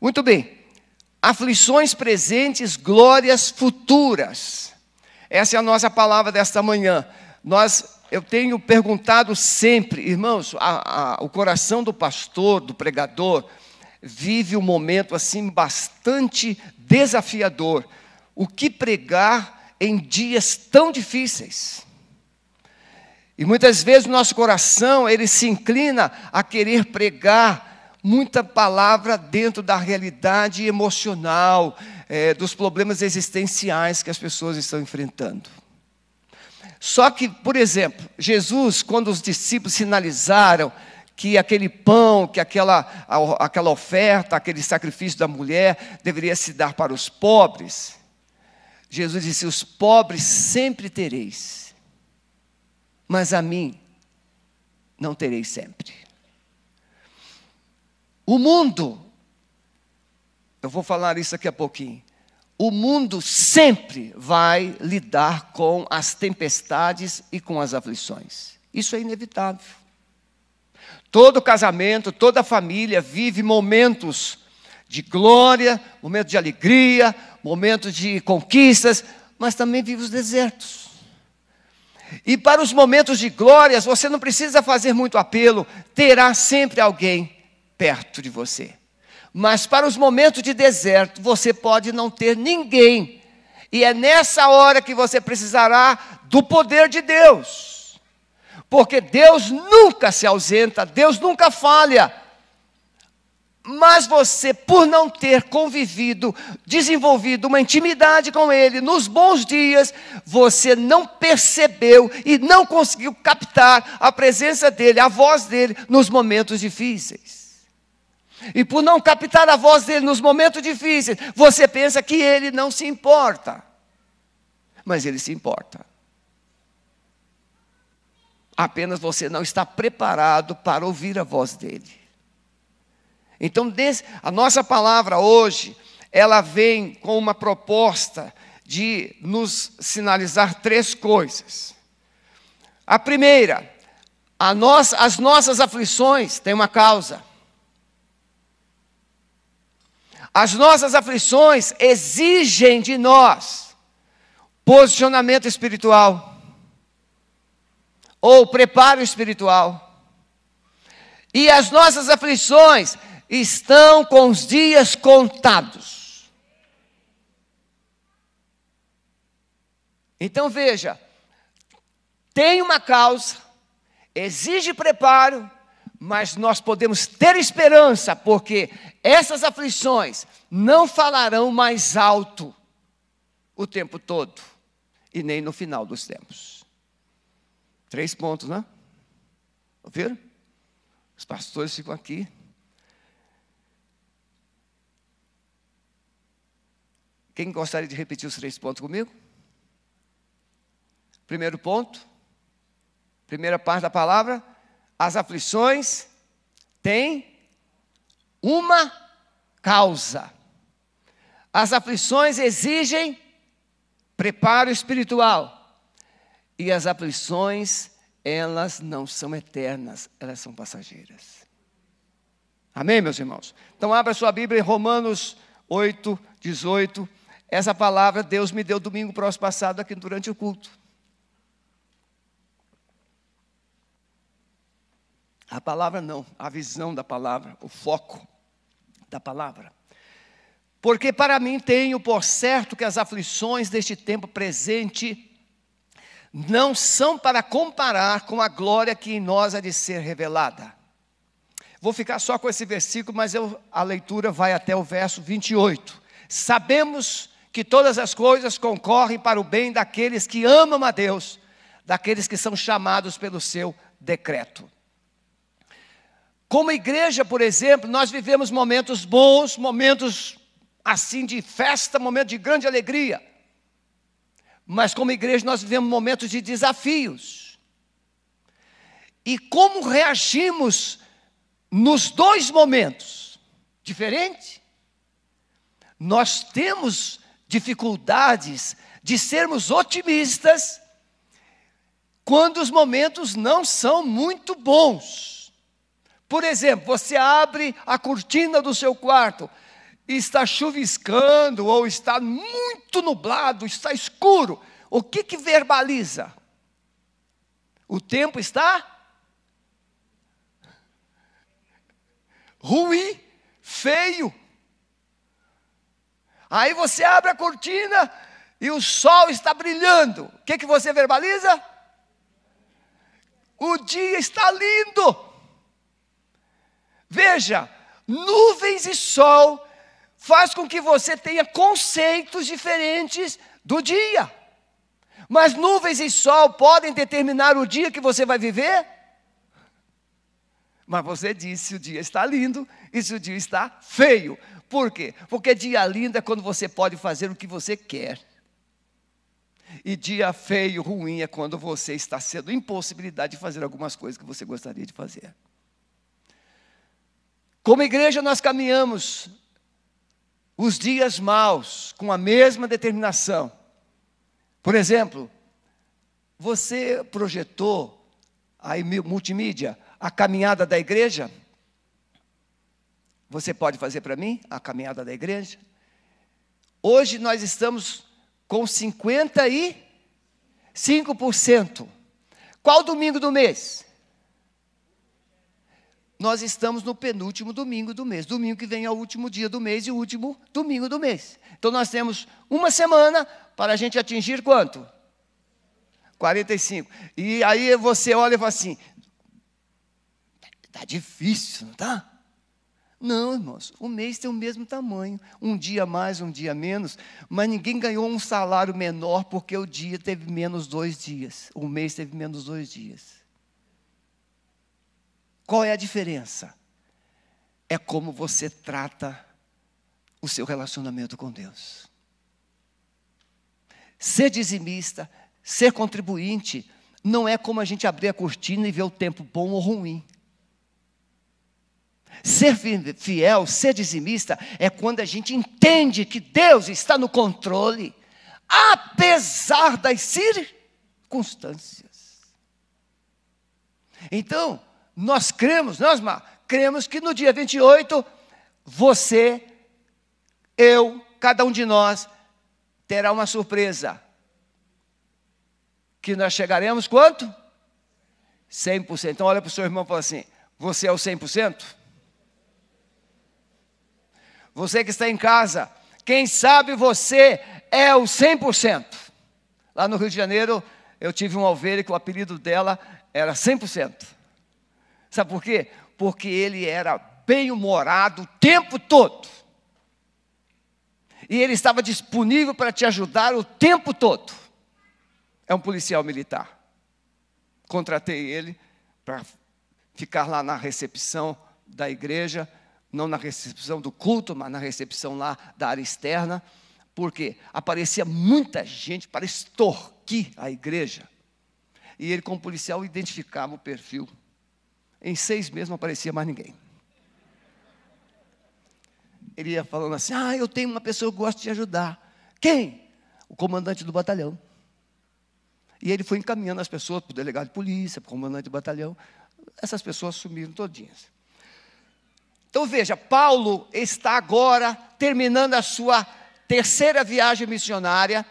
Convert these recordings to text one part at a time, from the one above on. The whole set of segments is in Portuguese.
Muito bem. Aflições presentes, glórias futuras. Essa é a nossa palavra desta manhã. Nós, eu tenho perguntado sempre, irmãos, a, a, o coração do pastor, do pregador, vive um momento assim bastante desafiador. O que pregar em dias tão difíceis? E muitas vezes o nosso coração, ele se inclina a querer pregar muita palavra dentro da realidade emocional, é, dos problemas existenciais que as pessoas estão enfrentando. Só que, por exemplo, Jesus, quando os discípulos sinalizaram que aquele pão, que aquela, aquela oferta, aquele sacrifício da mulher deveria se dar para os pobres, Jesus disse: Os pobres sempre tereis mas a mim não terei sempre. O mundo, eu vou falar isso daqui a pouquinho. O mundo sempre vai lidar com as tempestades e com as aflições. Isso é inevitável. Todo casamento, toda família vive momentos de glória, momentos de alegria, momentos de conquistas, mas também vive os desertos. E para os momentos de glórias, você não precisa fazer muito apelo, terá sempre alguém perto de você. Mas para os momentos de deserto, você pode não ter ninguém. E é nessa hora que você precisará do poder de Deus. Porque Deus nunca se ausenta, Deus nunca falha. Mas você, por não ter convivido, desenvolvido uma intimidade com Ele nos bons dias, você não percebeu e não conseguiu captar a presença dEle, a voz dEle nos momentos difíceis. E por não captar a voz dEle nos momentos difíceis, você pensa que Ele não se importa. Mas Ele se importa. Apenas você não está preparado para ouvir a voz dEle. Então, a nossa palavra hoje, ela vem com uma proposta de nos sinalizar três coisas. A primeira, a nós, as nossas aflições têm uma causa. As nossas aflições exigem de nós posicionamento espiritual ou preparo espiritual. E as nossas aflições estão com os dias contados. Então veja, tem uma causa, exige preparo, mas nós podemos ter esperança, porque essas aflições não falarão mais alto o tempo todo, e nem no final dos tempos. Três pontos, né? Ouviram? Os pastores ficam aqui Quem gostaria de repetir os três pontos comigo? Primeiro ponto, primeira parte da palavra, as aflições têm uma causa. As aflições exigem preparo espiritual. E as aflições, elas não são eternas, elas são passageiras. Amém, meus irmãos? Então, abra sua Bíblia em Romanos 8, 18 essa palavra Deus me deu domingo próximo passado aqui durante o culto. A palavra não, a visão da palavra, o foco da palavra. Porque para mim tenho por certo que as aflições deste tempo presente não são para comparar com a glória que em nós há de ser revelada. Vou ficar só com esse versículo, mas eu, a leitura vai até o verso 28. Sabemos que todas as coisas concorrem para o bem daqueles que amam a Deus, daqueles que são chamados pelo seu decreto. Como igreja, por exemplo, nós vivemos momentos bons, momentos assim de festa, momentos de grande alegria. Mas como igreja nós vivemos momentos de desafios. E como reagimos nos dois momentos? Diferente? Nós temos dificuldades de sermos otimistas quando os momentos não são muito bons. Por exemplo, você abre a cortina do seu quarto está chuviscando ou está muito nublado, está escuro, o que que verbaliza? O tempo está ruim, feio. Aí você abre a cortina e o sol está brilhando. O que, que você verbaliza? O dia está lindo. Veja, nuvens e sol faz com que você tenha conceitos diferentes do dia. Mas nuvens e sol podem determinar o dia que você vai viver? Mas você disse se o dia está lindo e se o dia está feio. Por quê? Porque dia lindo é quando você pode fazer o que você quer. E dia feio, ruim, é quando você está sendo impossibilidade de fazer algumas coisas que você gostaria de fazer. Como igreja, nós caminhamos os dias maus com a mesma determinação. Por exemplo, você projetou aí multimídia a caminhada da igreja? Você pode fazer para mim a caminhada da igreja? Hoje nós estamos com 55%. Qual domingo do mês? Nós estamos no penúltimo domingo do mês. Domingo que vem é o último dia do mês e o último domingo do mês. Então nós temos uma semana para a gente atingir quanto? 45. E aí você olha e fala assim: está difícil, não está? Não, irmãos, o mês tem o mesmo tamanho, um dia mais, um dia menos, mas ninguém ganhou um salário menor porque o dia teve menos dois dias, o mês teve menos dois dias. Qual é a diferença? É como você trata o seu relacionamento com Deus. Ser dizimista, ser contribuinte, não é como a gente abrir a cortina e ver o tempo bom ou ruim. Ser fiel, ser dizimista, é quando a gente entende que Deus está no controle, apesar das circunstâncias. Então, nós cremos, nós cremos que no dia 28, você, eu, cada um de nós, terá uma surpresa. Que nós chegaremos quanto? 100%. Então, olha para o seu irmão e fala assim: Você é o 100%? Você que está em casa, quem sabe você é o 100%. Lá no Rio de Janeiro, eu tive uma ovelha que o apelido dela era 100%. Sabe por quê? Porque ele era bem-humorado o tempo todo. E ele estava disponível para te ajudar o tempo todo. É um policial militar. Contratei ele para ficar lá na recepção da igreja não na recepção do culto, mas na recepção lá da área externa, porque aparecia muita gente para extorquir a igreja. E ele, como policial, identificava o perfil. Em seis meses não aparecia mais ninguém. Ele ia falando assim: Ah, eu tenho uma pessoa que gosta de ajudar. Quem? O comandante do batalhão. E ele foi encaminhando as pessoas para o delegado de polícia, para o comandante do batalhão. Essas pessoas sumiram todinhas. Então veja, Paulo está agora terminando a sua terceira viagem missionária,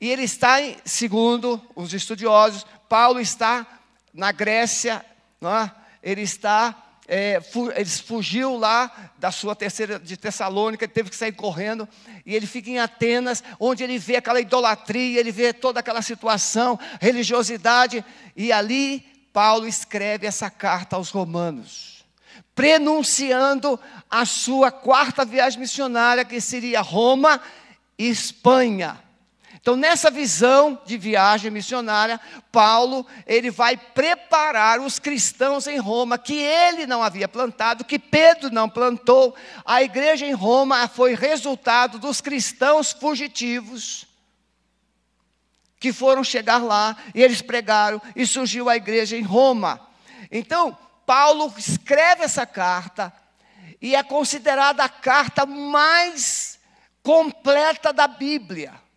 e ele está, segundo os estudiosos, Paulo está na Grécia, é? Ele está, é, fu ele fugiu lá da sua terceira de Tessalônica, ele teve que sair correndo, e ele fica em Atenas, onde ele vê aquela idolatria, ele vê toda aquela situação, religiosidade, e ali Paulo escreve essa carta aos romanos prenunciando a sua quarta viagem missionária, que seria Roma e Espanha. Então, nessa visão de viagem missionária, Paulo, ele vai preparar os cristãos em Roma, que ele não havia plantado, que Pedro não plantou. A igreja em Roma foi resultado dos cristãos fugitivos que foram chegar lá e eles pregaram e surgiu a igreja em Roma. Então, Paulo escreve essa carta e é considerada a carta mais completa da Bíblia.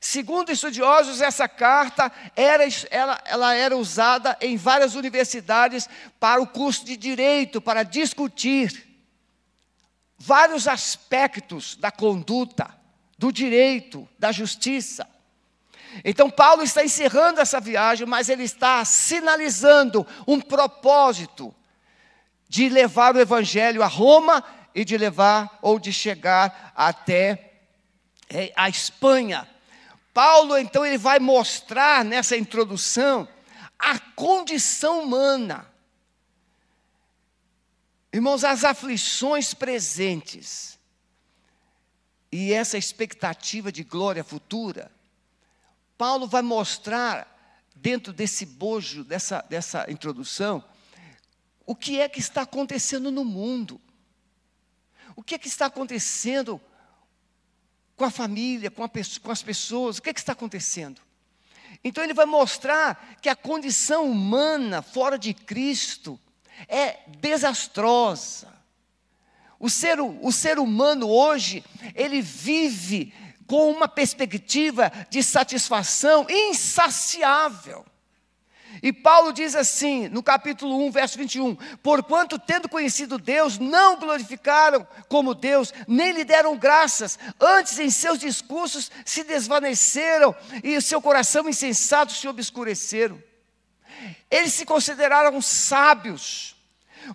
Segundo estudiosos, essa carta era, ela, ela era usada em várias universidades para o curso de direito, para discutir vários aspectos da conduta, do direito, da justiça. Então, Paulo está encerrando essa viagem, mas ele está sinalizando um propósito de levar o evangelho a Roma e de levar ou de chegar até é, a Espanha. Paulo, então, ele vai mostrar nessa introdução a condição humana. Irmãos, as aflições presentes e essa expectativa de glória futura, Paulo vai mostrar, dentro desse bojo, dessa, dessa introdução, o que é que está acontecendo no mundo. O que é que está acontecendo com a família, com, a, com as pessoas, o que, é que está acontecendo? Então ele vai mostrar que a condição humana fora de Cristo é desastrosa. O ser, o ser humano hoje, ele vive com uma perspectiva de satisfação insaciável. E Paulo diz assim, no capítulo 1, verso 21, porquanto tendo conhecido Deus, não glorificaram como Deus, nem lhe deram graças, antes em seus discursos se desvaneceram e o seu coração insensato se obscureceram. Eles se consideraram sábios,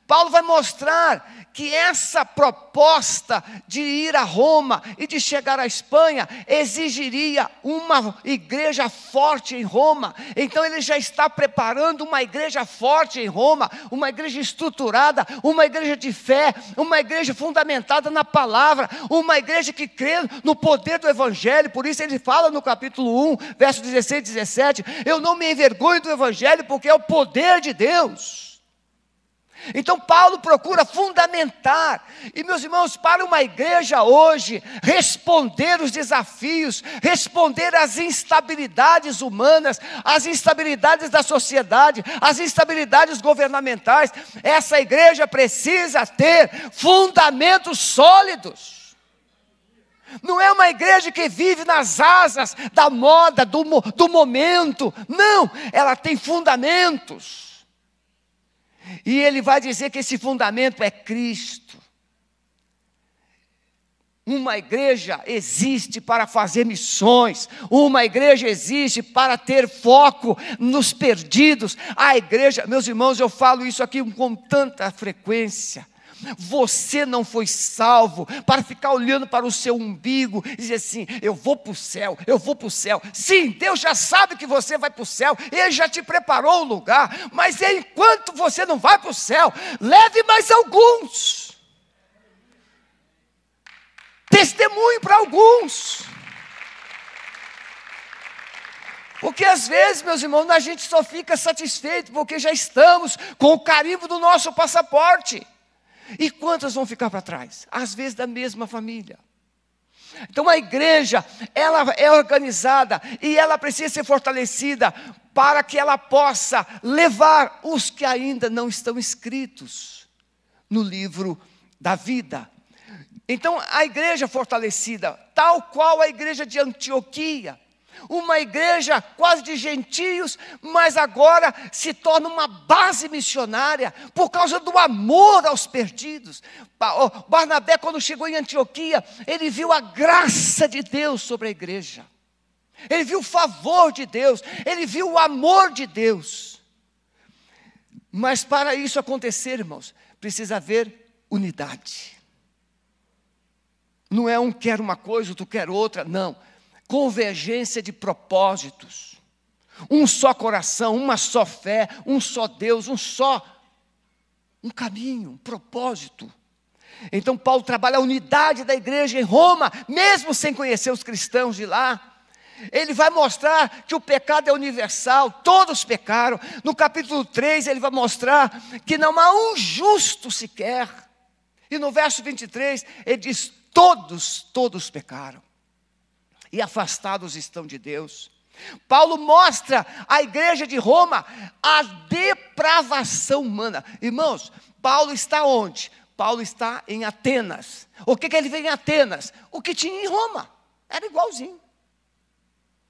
Paulo vai mostrar que essa proposta de ir a Roma e de chegar à Espanha exigiria uma igreja forte em Roma. Então ele já está preparando uma igreja forte em Roma, uma igreja estruturada, uma igreja de fé, uma igreja fundamentada na palavra, uma igreja que crê no poder do evangelho. Por isso ele fala no capítulo 1, verso 16 e 17: Eu não me envergonho do evangelho, porque é o poder de Deus. Então Paulo procura fundamentar, e meus irmãos, para uma igreja hoje, responder os desafios, responder às instabilidades humanas, às instabilidades da sociedade, às instabilidades governamentais, essa igreja precisa ter fundamentos sólidos. Não é uma igreja que vive nas asas da moda, do, do momento. Não, ela tem fundamentos. E ele vai dizer que esse fundamento é Cristo. Uma igreja existe para fazer missões, uma igreja existe para ter foco nos perdidos. A igreja, meus irmãos, eu falo isso aqui com tanta frequência. Você não foi salvo para ficar olhando para o seu umbigo e dizer assim: eu vou para o céu, eu vou para o céu. Sim, Deus já sabe que você vai para o céu, Ele já te preparou o lugar, mas enquanto você não vai para o céu, leve mais alguns. Testemunho para alguns. Porque às vezes, meus irmãos, a gente só fica satisfeito porque já estamos com o carimbo do nosso passaporte. E quantas vão ficar para trás? Às vezes da mesma família. Então a igreja, ela é organizada e ela precisa ser fortalecida para que ela possa levar os que ainda não estão inscritos no livro da vida. Então a igreja fortalecida, tal qual a igreja de Antioquia, uma igreja quase de gentios, mas agora se torna uma base missionária por causa do amor aos perdidos. Barnabé, quando chegou em Antioquia, ele viu a graça de Deus sobre a igreja, ele viu o favor de Deus, ele viu o amor de Deus. Mas para isso acontecer, irmãos, precisa haver unidade. Não é um quer uma coisa, outro quer outra, não convergência de propósitos, um só coração, uma só fé, um só Deus, um só um caminho, um propósito. Então Paulo trabalha a unidade da igreja em Roma, mesmo sem conhecer os cristãos de lá. Ele vai mostrar que o pecado é universal, todos pecaram. No capítulo 3, ele vai mostrar que não há um justo sequer. E no verso 23, ele diz: Todos, todos pecaram e afastados estão de Deus. Paulo mostra à igreja de Roma a depravação humana. Irmãos, Paulo está onde? Paulo está em Atenas. O que, que ele vê em Atenas? O que tinha em Roma. Era igualzinho.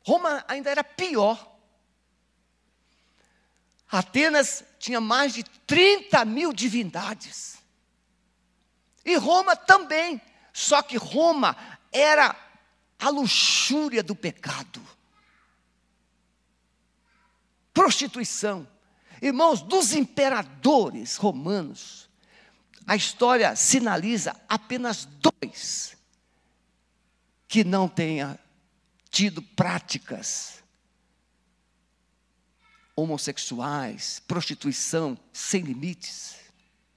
Roma ainda era pior. Atenas tinha mais de 30 mil divindades. E Roma também. Só que Roma era a luxúria do pecado. Prostituição. Irmãos, dos imperadores romanos, a história sinaliza apenas dois que não tenha tido práticas homossexuais, prostituição sem limites.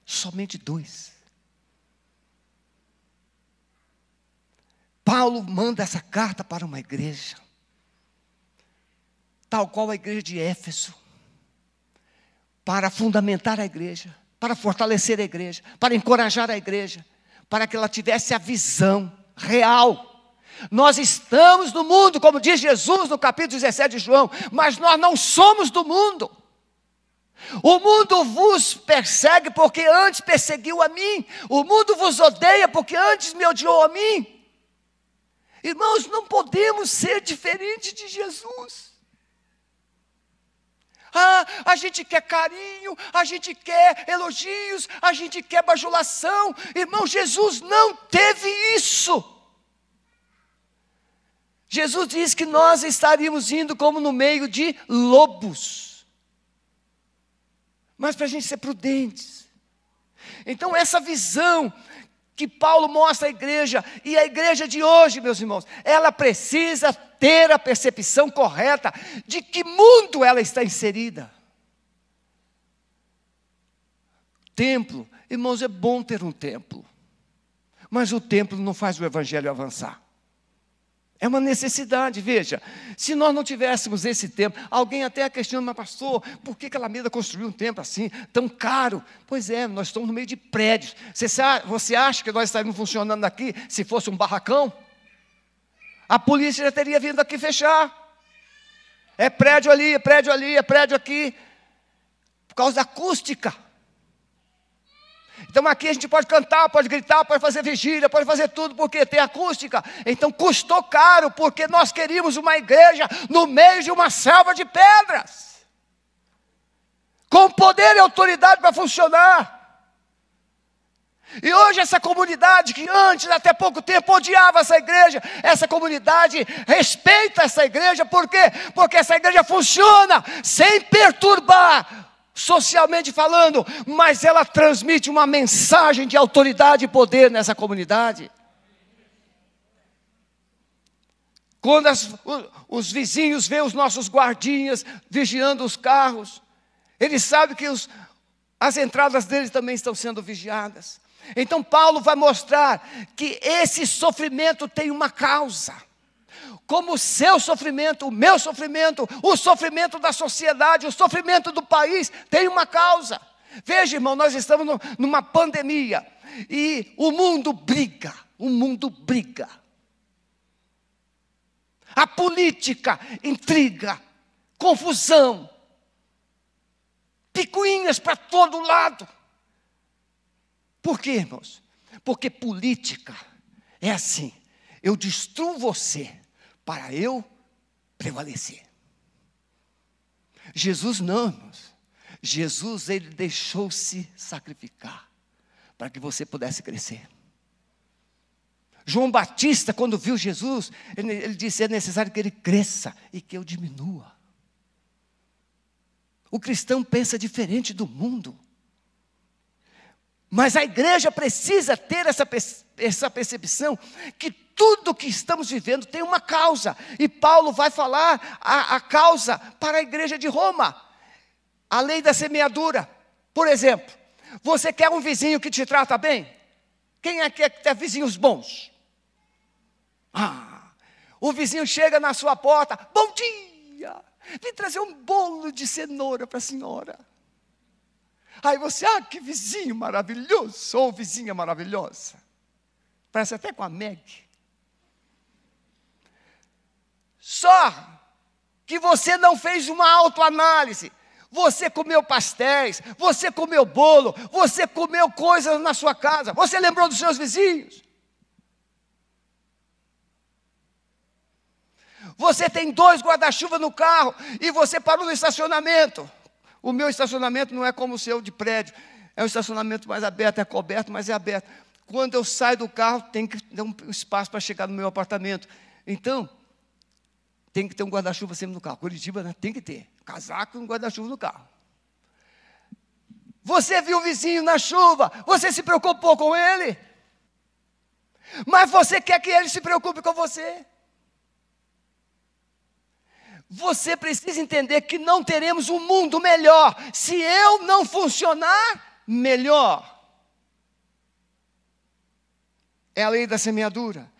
Somente dois. Paulo manda essa carta para uma igreja, tal qual a igreja de Éfeso, para fundamentar a igreja, para fortalecer a igreja, para encorajar a igreja, para que ela tivesse a visão real. Nós estamos no mundo, como diz Jesus no capítulo 17 de João, mas nós não somos do mundo. O mundo vos persegue porque antes perseguiu a mim. O mundo vos odeia porque antes me odiou a mim. Irmãos, não podemos ser diferentes de Jesus. Ah, a gente quer carinho, a gente quer elogios, a gente quer bajulação. Irmão, Jesus não teve isso. Jesus disse que nós estaríamos indo como no meio de lobos. Mas para a gente ser prudentes. Então, essa visão que Paulo mostra à igreja, e a igreja de hoje, meus irmãos, ela precisa ter a percepção correta de que mundo ela está inserida. Templo, irmãos, é bom ter um templo, mas o templo não faz o evangelho avançar. É uma necessidade, veja. Se nós não tivéssemos esse templo, alguém até questiona, mas pastor, por que, Alameda construiu um templo assim, tão caro? Pois é, nós estamos no meio de prédios. Você, você acha que nós estaríamos funcionando aqui se fosse um barracão? A polícia já teria vindo aqui fechar. É prédio ali, é prédio ali, é prédio aqui. Por causa da acústica. Então aqui a gente pode cantar, pode gritar, pode fazer vigília, pode fazer tudo, porque tem acústica. Então custou caro, porque nós queríamos uma igreja no meio de uma selva de pedras. Com poder e autoridade para funcionar. E hoje essa comunidade que antes, até pouco tempo, odiava essa igreja, essa comunidade respeita essa igreja, por quê? Porque essa igreja funciona sem perturbar socialmente falando, mas ela transmite uma mensagem de autoridade e poder nessa comunidade. Quando as, os vizinhos veem os nossos guardinhas vigiando os carros, eles sabem que os, as entradas deles também estão sendo vigiadas. Então, Paulo vai mostrar que esse sofrimento tem uma causa como o seu sofrimento, o meu sofrimento, o sofrimento da sociedade, o sofrimento do país tem uma causa. Veja, irmão, nós estamos no, numa pandemia e o mundo briga, o mundo briga. A política intriga, confusão, picuinhas para todo lado. Por quê, irmãos? Porque política é assim: eu destruo você, para eu prevalecer. Jesus não, irmãos. Jesus, ele deixou-se sacrificar para que você pudesse crescer. João Batista, quando viu Jesus, ele, ele disse: é necessário que ele cresça e que eu diminua. O cristão pensa diferente do mundo. Mas a igreja precisa ter essa, essa percepção que tudo que estamos vivendo tem uma causa. E Paulo vai falar a, a causa para a igreja de Roma. A lei da semeadura. Por exemplo, você quer um vizinho que te trata bem? Quem é que quer ter vizinhos bons? Ah, o vizinho chega na sua porta, bom dia, vim trazer um bolo de cenoura para a senhora. Aí você, ah, que vizinho maravilhoso, ou vizinha maravilhosa. Parece até com a Meg. Só que você não fez uma autoanálise. Você comeu pastéis, você comeu bolo, você comeu coisas na sua casa, você lembrou dos seus vizinhos. Você tem dois guarda-chuva no carro e você parou no estacionamento. O meu estacionamento não é como o seu de prédio, é um estacionamento mais aberto, é coberto, mas é aberto. quando eu saio do carro, tem que ter um espaço para chegar no meu apartamento. Então, tem que ter um guarda-chuva sempre no carro. Curitiba né? tem que ter. Casaco e um guarda-chuva no carro. Você viu o vizinho na chuva, você se preocupou com ele, mas você quer que ele se preocupe com você. Você precisa entender que não teremos um mundo melhor se eu não funcionar melhor. É a lei da semeadura.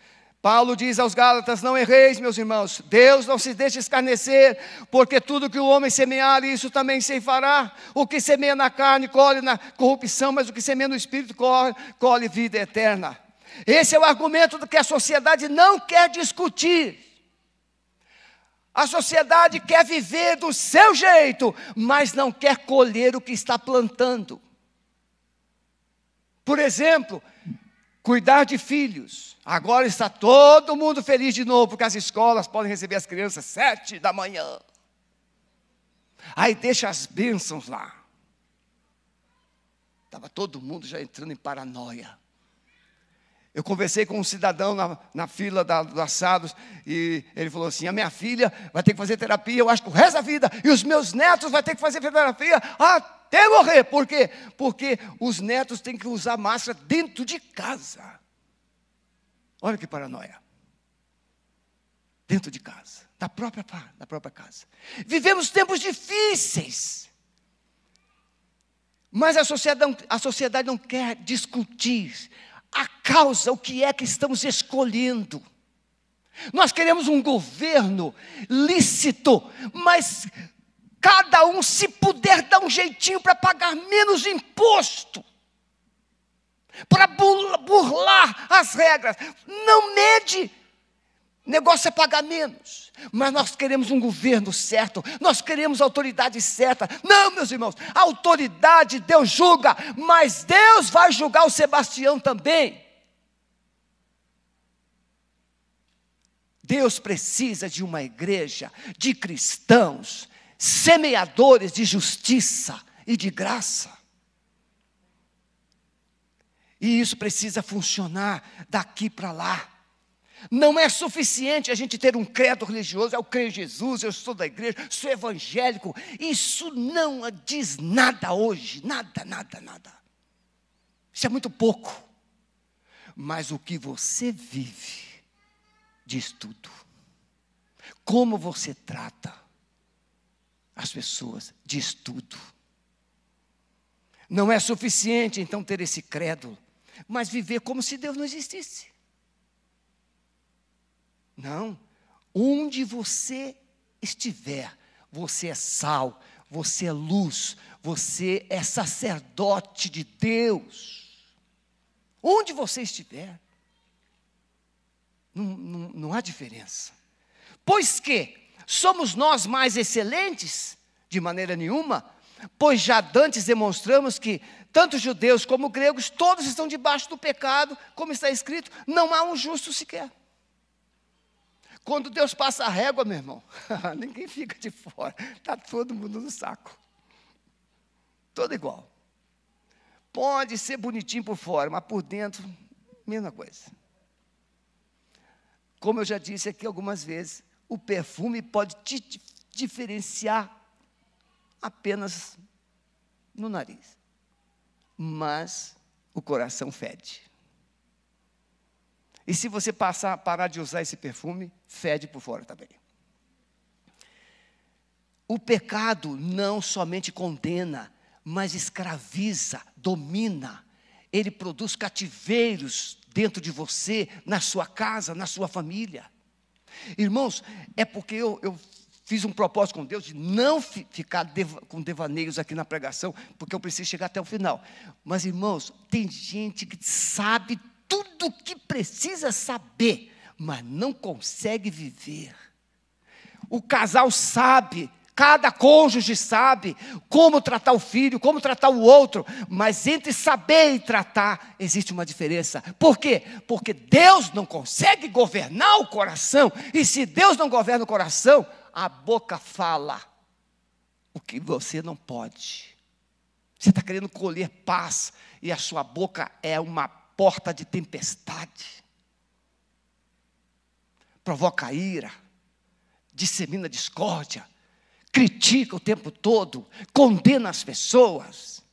Paulo diz aos Gálatas: Não erreis, meus irmãos, Deus não se deixa escarnecer, porque tudo que o homem semear, isso também se fará. O que semeia na carne, colhe na corrupção, mas o que semeia no espírito, colhe, colhe vida eterna. Esse é o argumento que a sociedade não quer discutir. A sociedade quer viver do seu jeito, mas não quer colher o que está plantando. Por exemplo, cuidar de filhos. Agora está todo mundo feliz de novo, porque as escolas podem receber as crianças sete da manhã. Aí deixa as bênçãos lá. Estava todo mundo já entrando em paranoia. Eu conversei com um cidadão na, na fila da, do assados e ele falou assim: a minha filha vai ter que fazer terapia, eu acho que o resto da vida, e os meus netos vão ter que fazer terapia até morrer. Por quê? Porque os netos têm que usar máscara dentro de casa. Olha que paranoia. Dentro de casa, da própria, da própria casa. Vivemos tempos difíceis. Mas a sociedade, a sociedade não quer discutir a causa, o que é que estamos escolhendo. Nós queremos um governo lícito, mas cada um, se puder, dar um jeitinho para pagar menos imposto, para burlar as regras. Não mede. Negócio é pagar menos, mas nós queremos um governo certo, nós queremos autoridade certa. Não, meus irmãos, a autoridade Deus julga, mas Deus vai julgar o Sebastião também. Deus precisa de uma igreja de cristãos, semeadores de justiça e de graça. E isso precisa funcionar daqui para lá. Não é suficiente a gente ter um credo religioso, eu creio em Jesus, eu sou da igreja, sou evangélico. Isso não diz nada hoje, nada, nada, nada. Isso é muito pouco. Mas o que você vive diz tudo. Como você trata as pessoas diz tudo. Não é suficiente então ter esse credo, mas viver como se Deus não existisse. Não. Onde você estiver, você é sal, você é luz, você é sacerdote de Deus. Onde você estiver, não, não, não há diferença. Pois que somos nós mais excelentes? De maneira nenhuma, pois já dantes demonstramos que tanto judeus como gregos, todos estão debaixo do pecado, como está escrito, não há um justo sequer. Quando Deus passa a régua, meu irmão, ninguém fica de fora, está todo mundo no saco. Todo igual. Pode ser bonitinho por fora, mas por dentro, mesma coisa. Como eu já disse aqui algumas vezes, o perfume pode te diferenciar apenas no nariz, mas o coração fede. E se você passar, parar de usar esse perfume, fede por fora também. O pecado não somente condena, mas escraviza, domina. Ele produz cativeiros dentro de você, na sua casa, na sua família. Irmãos, é porque eu, eu fiz um propósito com Deus de não fi, ficar deva, com devaneios aqui na pregação, porque eu preciso chegar até o final. Mas, irmãos, tem gente que sabe tudo o que precisa saber, mas não consegue viver. O casal sabe, cada cônjuge sabe como tratar o filho, como tratar o outro, mas entre saber e tratar existe uma diferença. Por quê? Porque Deus não consegue governar o coração, e se Deus não governa o coração, a boca fala o que você não pode. Você está querendo colher paz, e a sua boca é uma porta de tempestade, provoca ira, dissemina discórdia, critica o tempo todo, condena as pessoas.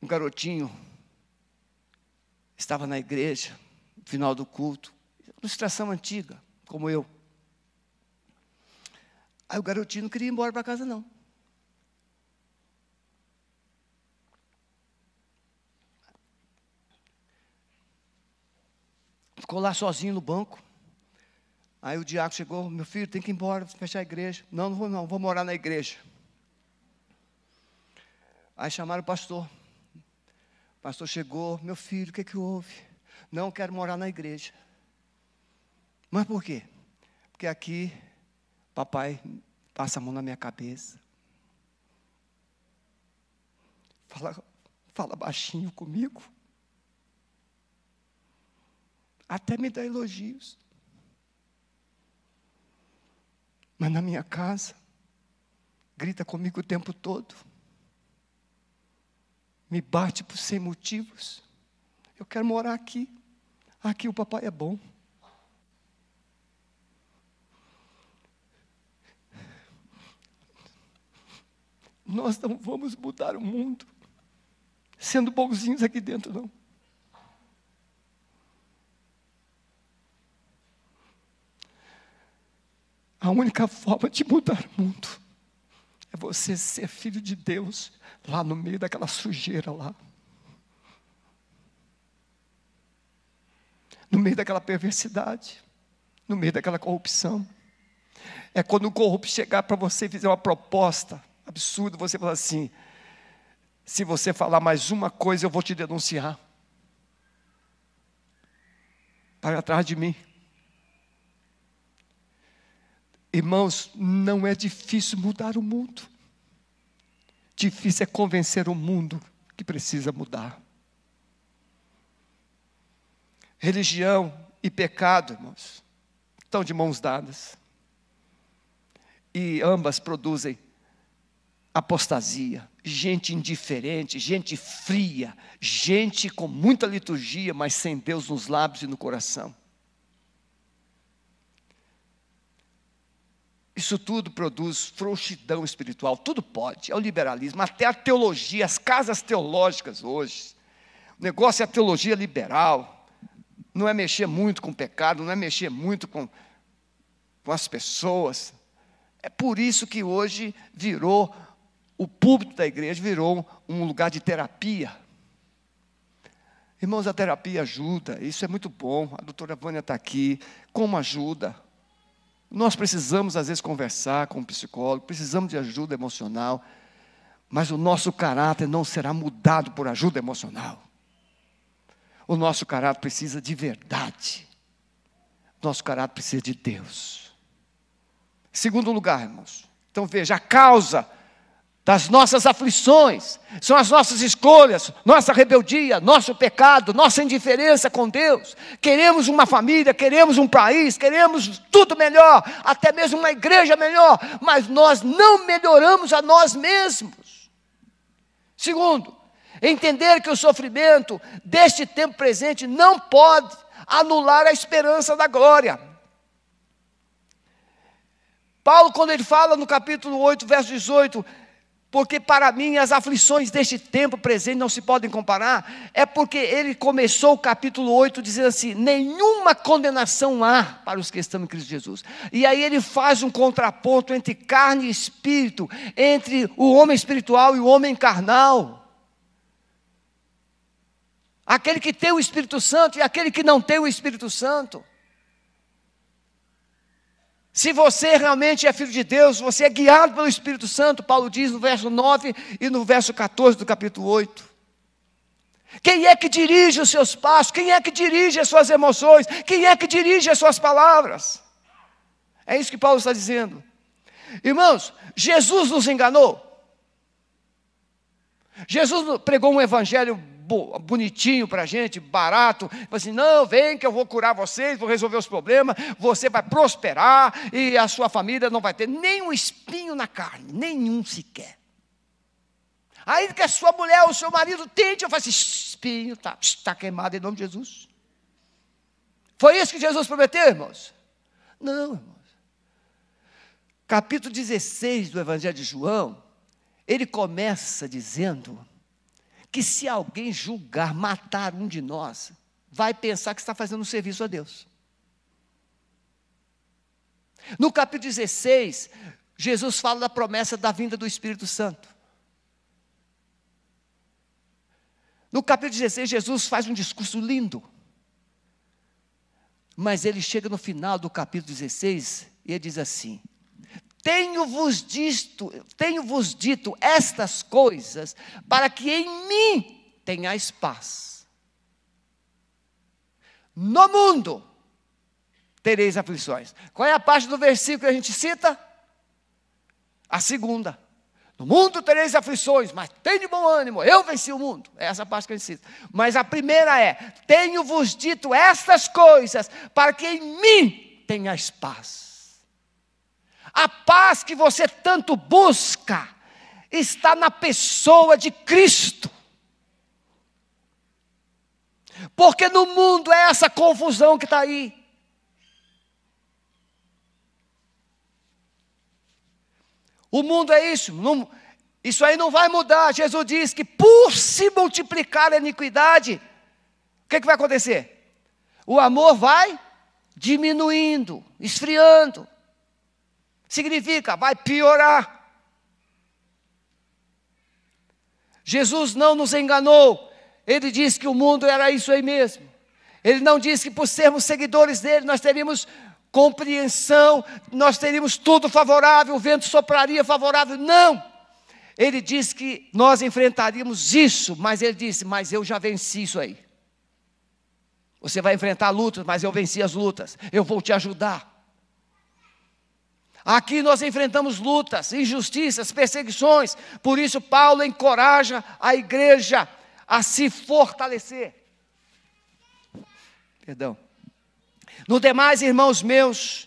Um garotinho estava na igreja, no final do culto, ilustração antiga, como eu. Aí o garotinho não queria ir embora para casa, não. Ficou lá sozinho no banco. Aí o diácono chegou, meu filho, tem que ir embora, fechar a igreja. Não, não vou não, vou morar na igreja. Aí chamaram o pastor. O pastor chegou, meu filho, o que, é que houve? Não quero morar na igreja. Mas por quê? Porque aqui papai passa a mão na minha cabeça. Fala, fala baixinho comigo. Até me dá elogios. Mas na minha casa, grita comigo o tempo todo. Me bate por sem motivos. Eu quero morar aqui. Aqui o papai é bom. Nós não vamos mudar o mundo sendo bonzinhos aqui dentro, não. A única forma de mudar o mundo é você ser filho de Deus lá no meio daquela sujeira lá. No meio daquela perversidade, no meio daquela corrupção. É quando o corrupto chegar para você e fizer uma proposta absurda, você falar assim: se você falar mais uma coisa, eu vou te denunciar. Para atrás de mim. Irmãos, não é difícil mudar o mundo. Difícil é convencer o mundo que precisa mudar. Religião e pecado, irmãos, estão de mãos dadas. E ambas produzem apostasia, gente indiferente, gente fria, gente com muita liturgia, mas sem Deus nos lábios e no coração. Isso tudo produz frouxidão espiritual, tudo pode, é o liberalismo, até a teologia, as casas teológicas hoje. O negócio é a teologia liberal, não é mexer muito com o pecado, não é mexer muito com, com as pessoas. É por isso que hoje virou, o púlpito da igreja virou um lugar de terapia. Irmãos, a terapia ajuda, isso é muito bom. A doutora Vânia está aqui. Como ajuda? Nós precisamos, às vezes, conversar com um psicólogo, precisamos de ajuda emocional, mas o nosso caráter não será mudado por ajuda emocional. O nosso caráter precisa de verdade. Nosso caráter precisa de Deus. Segundo lugar, irmãos. Então veja, a causa das nossas aflições, são as nossas escolhas, nossa rebeldia, nosso pecado, nossa indiferença com Deus. Queremos uma família, queremos um país, queremos tudo melhor, até mesmo uma igreja melhor, mas nós não melhoramos a nós mesmos. Segundo, entender que o sofrimento deste tempo presente não pode anular a esperança da glória. Paulo, quando ele fala no capítulo 8, verso 18, porque para mim as aflições deste tempo presente não se podem comparar, é porque ele começou o capítulo 8 dizendo assim: nenhuma condenação há para os que estão em Cristo Jesus. E aí ele faz um contraponto entre carne e espírito, entre o homem espiritual e o homem carnal. Aquele que tem o Espírito Santo e aquele que não tem o Espírito Santo. Se você realmente é filho de Deus, você é guiado pelo Espírito Santo, Paulo diz no verso 9 e no verso 14 do capítulo 8. Quem é que dirige os seus passos? Quem é que dirige as suas emoções? Quem é que dirige as suas palavras? É isso que Paulo está dizendo. Irmãos, Jesus nos enganou. Jesus pregou um evangelho bonitinho para a gente, barato. Assim, não, vem que eu vou curar vocês, vou resolver os problemas, você vai prosperar e a sua família não vai ter nenhum espinho na carne, nenhum sequer. Ainda que a sua mulher ou o seu marido tente, eu faço assim, espinho, está tá queimado em nome de Jesus. Foi isso que Jesus prometeu, irmãos? Não, irmãos. Capítulo 16 do Evangelho de João, ele começa dizendo que se alguém julgar matar um de nós, vai pensar que está fazendo um serviço a Deus. No capítulo 16, Jesus fala da promessa da vinda do Espírito Santo. No capítulo 16, Jesus faz um discurso lindo. Mas ele chega no final do capítulo 16 e ele diz assim: Tenho-vos dito, tenho-vos dito estas coisas para que em mim tenhais paz. No mundo tereis aflições. Qual é a parte do versículo que a gente cita? A segunda. No mundo tereis aflições, mas tenha bom ânimo, eu venci o mundo. É essa parte que a gente cita. Mas a primeira é: tenho-vos dito estas coisas, para que em mim tenhais paz. A paz que você tanto busca está na pessoa de Cristo. Porque no mundo é essa confusão que está aí. O mundo é isso. Não, isso aí não vai mudar. Jesus diz que por se multiplicar a iniquidade, o que, que vai acontecer? O amor vai diminuindo, esfriando. Significa, vai piorar. Jesus não nos enganou. Ele disse que o mundo era isso aí mesmo. Ele não disse que por sermos seguidores dele nós teríamos compreensão, nós teríamos tudo favorável, o vento sopraria favorável. Não! Ele disse que nós enfrentaríamos isso, mas ele disse: Mas eu já venci isso aí. Você vai enfrentar lutas, mas eu venci as lutas, eu vou te ajudar. Aqui nós enfrentamos lutas, injustiças, perseguições, por isso Paulo encoraja a igreja a se fortalecer. Perdão. No demais, irmãos meus,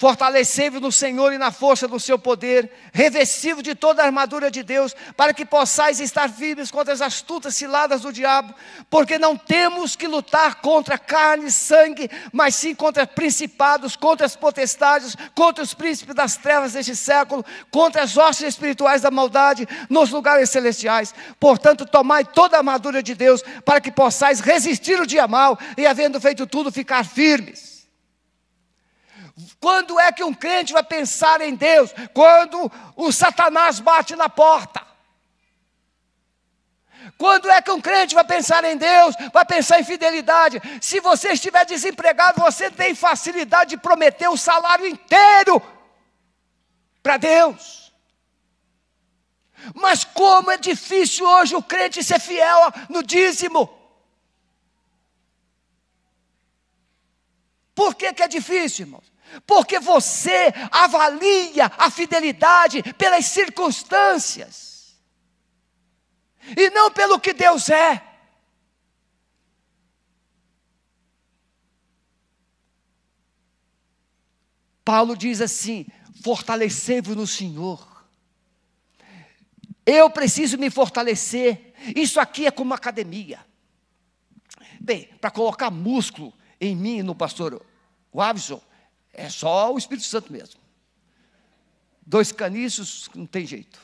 Fortalecei-vos no Senhor e na força do seu poder, revestido de toda a armadura de Deus, para que possais estar firmes contra as astutas ciladas do diabo, porque não temos que lutar contra carne e sangue, mas sim contra principados, contra as potestades, contra os príncipes das trevas deste século, contra as hostes espirituais da maldade nos lugares celestiais. Portanto, tomai toda a armadura de Deus, para que possais resistir o dia mal e, havendo feito tudo, ficar firmes. Quando é que um crente vai pensar em Deus? Quando o Satanás bate na porta. Quando é que um crente vai pensar em Deus? Vai pensar em fidelidade? Se você estiver desempregado, você tem facilidade de prometer o salário inteiro para Deus. Mas como é difícil hoje o crente ser fiel no dízimo. Por que, que é difícil, irmãos? Porque você avalia a fidelidade pelas circunstâncias, e não pelo que Deus é. Paulo diz assim: fortalecei-vos no Senhor. Eu preciso me fortalecer. Isso aqui é como academia. Bem, para colocar músculo em mim no pastor Wavison, é só o Espírito Santo mesmo. Dois caniços, não tem jeito.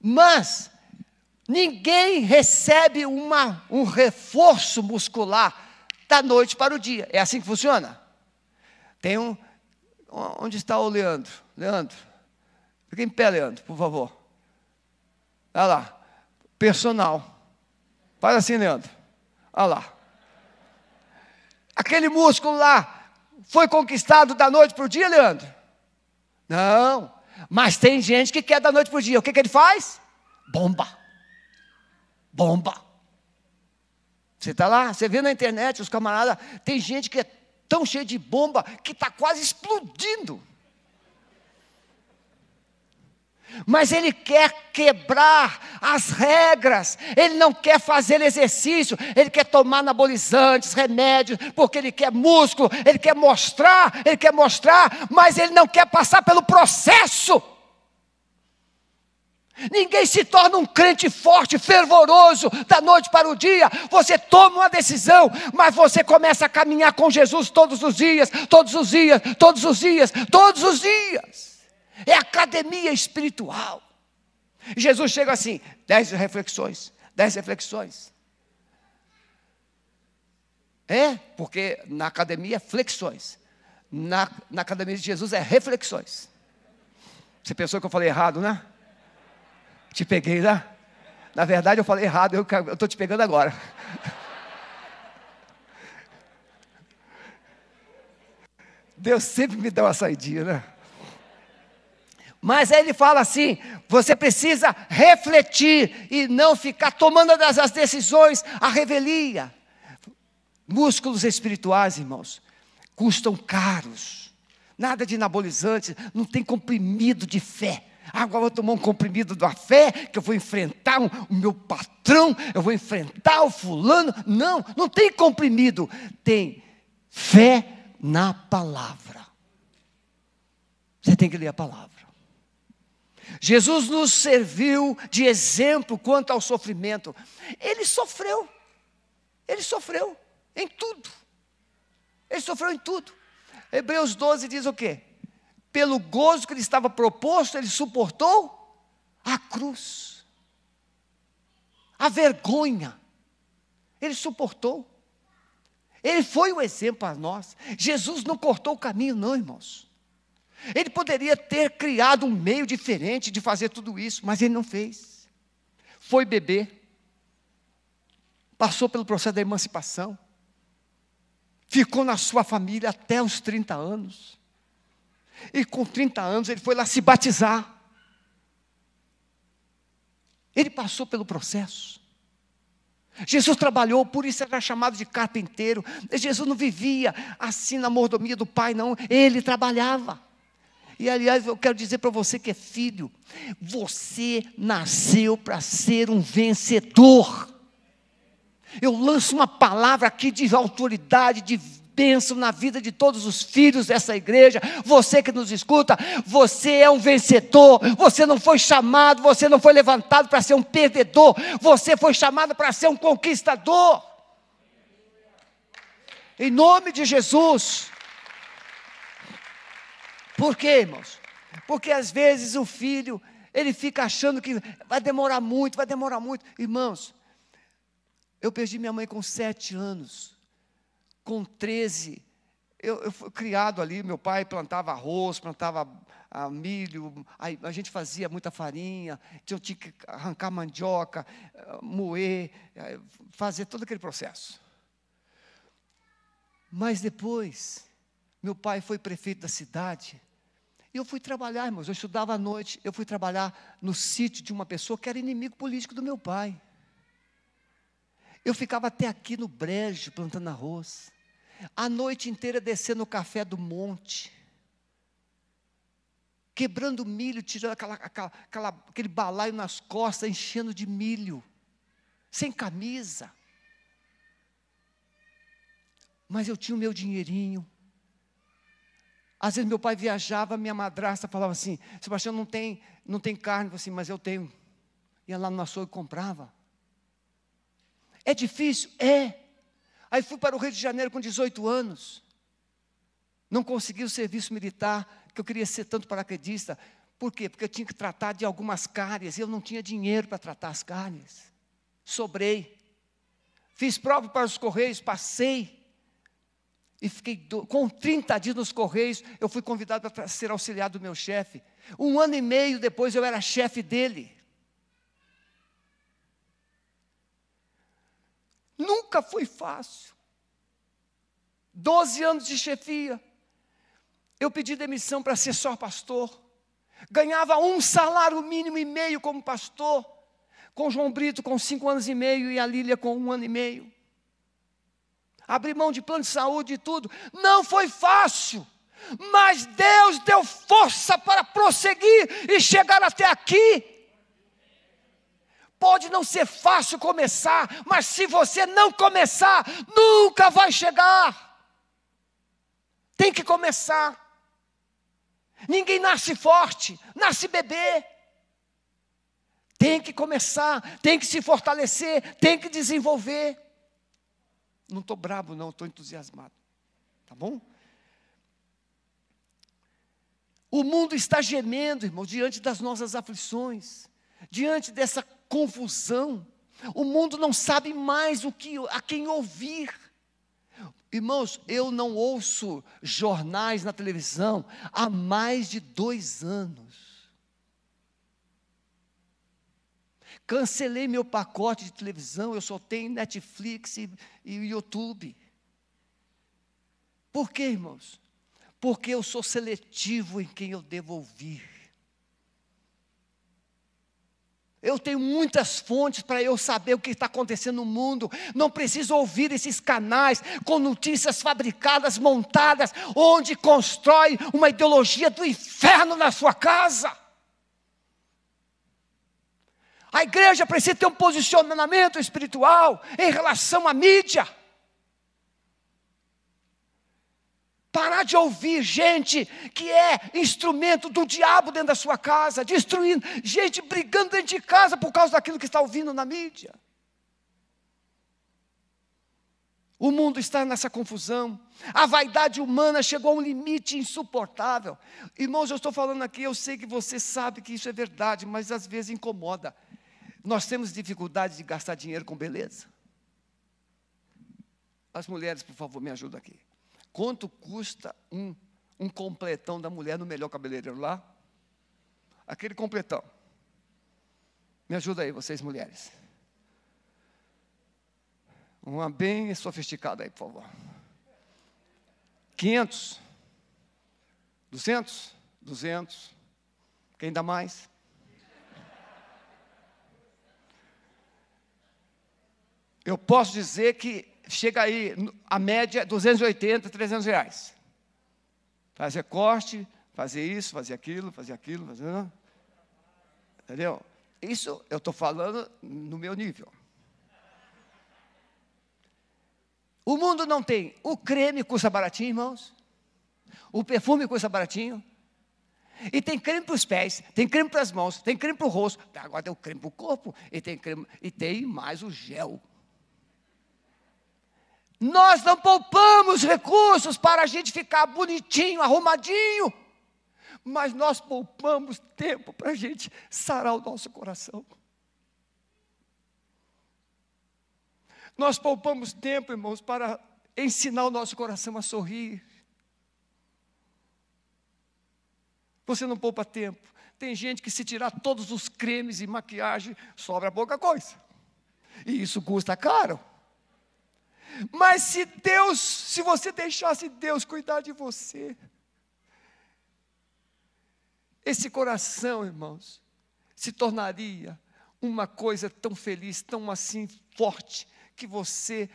Mas, ninguém recebe uma, um reforço muscular da noite para o dia. É assim que funciona? Tem um. Onde está o Leandro? Leandro, fica em pé, Leandro, por favor. Olha lá. Personal. Faz assim, Leandro. Olha lá. Aquele músculo lá, foi conquistado da noite para o dia, Leandro? Não. Mas tem gente que quer da noite para o dia. O que, que ele faz? Bomba. Bomba. Você está lá, você vê na internet, os camaradas, tem gente que é tão cheia de bomba que está quase explodindo mas ele quer quebrar as regras, ele não quer fazer exercício, ele quer tomar anabolizantes, remédios, porque ele quer músculo, ele quer mostrar, ele quer mostrar, mas ele não quer passar pelo processo. Ninguém se torna um crente forte, fervoroso, da noite para o dia. Você toma uma decisão, mas você começa a caminhar com Jesus todos os dias, todos os dias, todos os dias, todos os dias. É academia espiritual. Jesus chega assim: dez reflexões, dez reflexões. É, porque na academia é flexões. Na, na academia de Jesus é reflexões. Você pensou que eu falei errado, né? Te peguei, né? Na verdade, eu falei errado, eu estou te pegando agora. Deus sempre me dá uma saidinha, né? Mas aí ele fala assim: você precisa refletir e não ficar tomando as, decisões, a revelia. Músculos espirituais, irmãos, custam caros. Nada de anabolizante, não tem comprimido de fé. Agora eu vou tomar um comprimido da fé, que eu vou enfrentar o meu patrão, eu vou enfrentar o fulano. Não, não tem comprimido. Tem fé na palavra. Você tem que ler a palavra. Jesus nos serviu de exemplo quanto ao sofrimento. Ele sofreu. Ele sofreu em tudo. Ele sofreu em tudo. Hebreus 12 diz o quê? pelo gozo que lhe estava proposto, ele suportou a cruz, a vergonha, ele suportou. Ele foi o exemplo a nós. Jesus não cortou o caminho, não, irmãos. Ele poderia ter criado um meio diferente de fazer tudo isso, mas ele não fez. Foi beber, passou pelo processo da emancipação, ficou na sua família até os 30 anos. E com 30 anos ele foi lá se batizar. Ele passou pelo processo. Jesus trabalhou, por isso era chamado de carpinteiro. Jesus não vivia assim na mordomia do Pai, não. Ele trabalhava. E aliás, eu quero dizer para você que é filho, você nasceu para ser um vencedor. Eu lanço uma palavra aqui de autoridade, de bênção na vida de todos os filhos dessa igreja. Você que nos escuta, você é um vencedor. Você não foi chamado, você não foi levantado para ser um perdedor. Você foi chamado para ser um conquistador. Em nome de Jesus. Por quê, irmãos? Porque às vezes o filho, ele fica achando que vai demorar muito, vai demorar muito. Irmãos, eu perdi minha mãe com sete anos com 13, eu, eu fui criado ali, meu pai plantava arroz, plantava ah, milho, aí a gente fazia muita farinha, tinha que arrancar mandioca, ah, moer, eh, fazer todo aquele processo. Mas depois, meu pai foi prefeito da cidade, e eu fui trabalhar, irmãos, eu estudava à noite, eu fui trabalhar no sítio de uma pessoa que era inimigo político do meu pai. Eu ficava até aqui no brejo plantando arroz. A noite inteira descendo o café do monte. Quebrando milho, tirando aquela, aquela, aquela, aquele balaio nas costas, enchendo de milho. Sem camisa. Mas eu tinha o meu dinheirinho. Às vezes meu pai viajava, minha madrasta falava assim: Sebastião, não tem, não tem carne. Eu assim, mas eu tenho. Ia lá no açougue e comprava. É difícil? É. Aí fui para o Rio de Janeiro com 18 anos. Não consegui o serviço militar, que eu queria ser tanto paraquedista. Por quê? Porque eu tinha que tratar de algumas cárias, e eu não tinha dinheiro para tratar as cárias. Sobrei. Fiz prova para os Correios, passei. E fiquei do... com 30 dias nos Correios, eu fui convidado para ser auxiliar do meu chefe. Um ano e meio depois eu era chefe dele. Nunca foi fácil. Doze anos de chefia. Eu pedi demissão para ser só pastor. Ganhava um salário mínimo e meio como pastor. Com João Brito com cinco anos e meio e a Lília com um ano e meio. Abri mão de plano de saúde e tudo. Não foi fácil. Mas Deus deu força para prosseguir e chegar até aqui. Pode não ser fácil começar, mas se você não começar, nunca vai chegar. Tem que começar. Ninguém nasce forte, nasce bebê. tem que começar, tem que se fortalecer, tem que desenvolver. Não estou bravo, não, estou entusiasmado. Tá bom? O mundo está gemendo, irmão, diante das nossas aflições, diante dessa confusão. O mundo não sabe mais o que a quem ouvir. Irmãos, eu não ouço jornais na televisão há mais de dois anos. Cancelei meu pacote de televisão, eu só tenho Netflix e, e YouTube. Por quê, irmãos? porque eu sou seletivo em quem eu devo ouvir. Eu tenho muitas fontes para eu saber o que está acontecendo no mundo. Não preciso ouvir esses canais com notícias fabricadas, montadas, onde constrói uma ideologia do inferno na sua casa. A igreja precisa ter um posicionamento espiritual em relação à mídia. Parar de ouvir gente que é instrumento do diabo dentro da sua casa, destruindo, gente brigando dentro de casa por causa daquilo que está ouvindo na mídia. O mundo está nessa confusão. A vaidade humana chegou a um limite insuportável. Irmãos, eu estou falando aqui, eu sei que você sabe que isso é verdade, mas às vezes incomoda. Nós temos dificuldade de gastar dinheiro com beleza. As mulheres, por favor, me ajudem aqui. Quanto custa um, um completão da mulher no melhor cabeleireiro lá? Aquele completão. Me ajuda aí, vocês mulheres. Uma bem sofisticada aí, por favor. 500? 200? 200? Quem dá mais? Eu posso dizer que chega aí, a média, 280, 300 reais. Fazer corte, fazer isso, fazer aquilo, fazer aquilo, fazer... Entendeu? Isso eu estou falando no meu nível. O mundo não tem. O creme custa baratinho, irmãos. O perfume custa baratinho. E tem creme para os pés, tem creme para as mãos, tem creme para o rosto. Agora tem o creme para o corpo e tem, creme, e tem mais o gel. Nós não poupamos recursos para a gente ficar bonitinho, arrumadinho, mas nós poupamos tempo para a gente sarar o nosso coração. Nós poupamos tempo, irmãos, para ensinar o nosso coração a sorrir. Você não poupa tempo. Tem gente que se tirar todos os cremes e maquiagem, sobra pouca coisa. E isso custa caro. Mas se Deus, se você deixasse Deus cuidar de você, esse coração, irmãos, se tornaria uma coisa tão feliz, tão assim forte, que você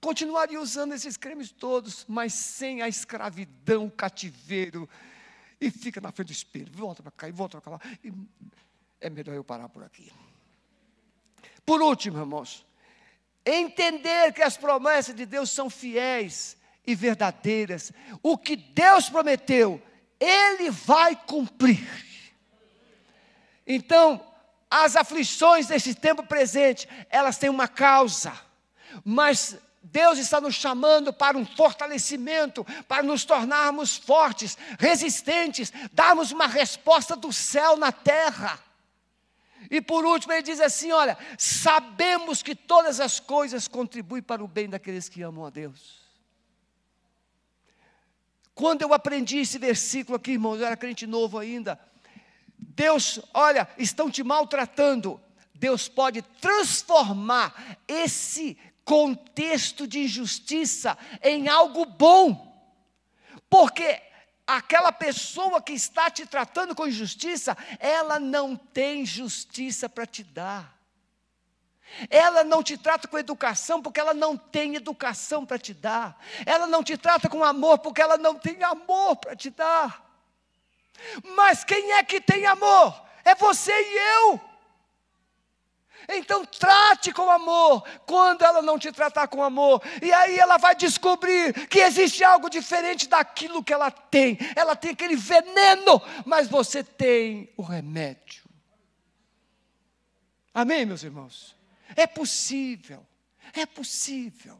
continuaria usando esses cremes todos, mas sem a escravidão, o cativeiro, e fica na frente do espelho, volta para cá e volta para lá. E é melhor eu parar por aqui. Por último, irmãos, entender que as promessas de Deus são fiéis e verdadeiras. O que Deus prometeu, Ele vai cumprir. Então, as aflições desse tempo presente, elas têm uma causa, mas Deus está nos chamando para um fortalecimento, para nos tornarmos fortes, resistentes, darmos uma resposta do céu na terra. E por último, ele diz assim: Olha, sabemos que todas as coisas contribuem para o bem daqueles que amam a Deus. Quando eu aprendi esse versículo aqui, irmãos, eu era crente novo ainda. Deus, olha, estão te maltratando. Deus pode transformar esse contexto de injustiça em algo bom. Porque aquela pessoa que está te tratando com injustiça, ela não tem justiça para te dar. Ela não te trata com educação porque ela não tem educação para te dar. Ela não te trata com amor porque ela não tem amor para te dar. Mas quem é que tem amor? É você e eu. Então trate com amor, quando ela não te tratar com amor, e aí ela vai descobrir que existe algo diferente daquilo que ela tem. Ela tem aquele veneno, mas você tem o remédio. Amém, meus irmãos? É possível, é possível.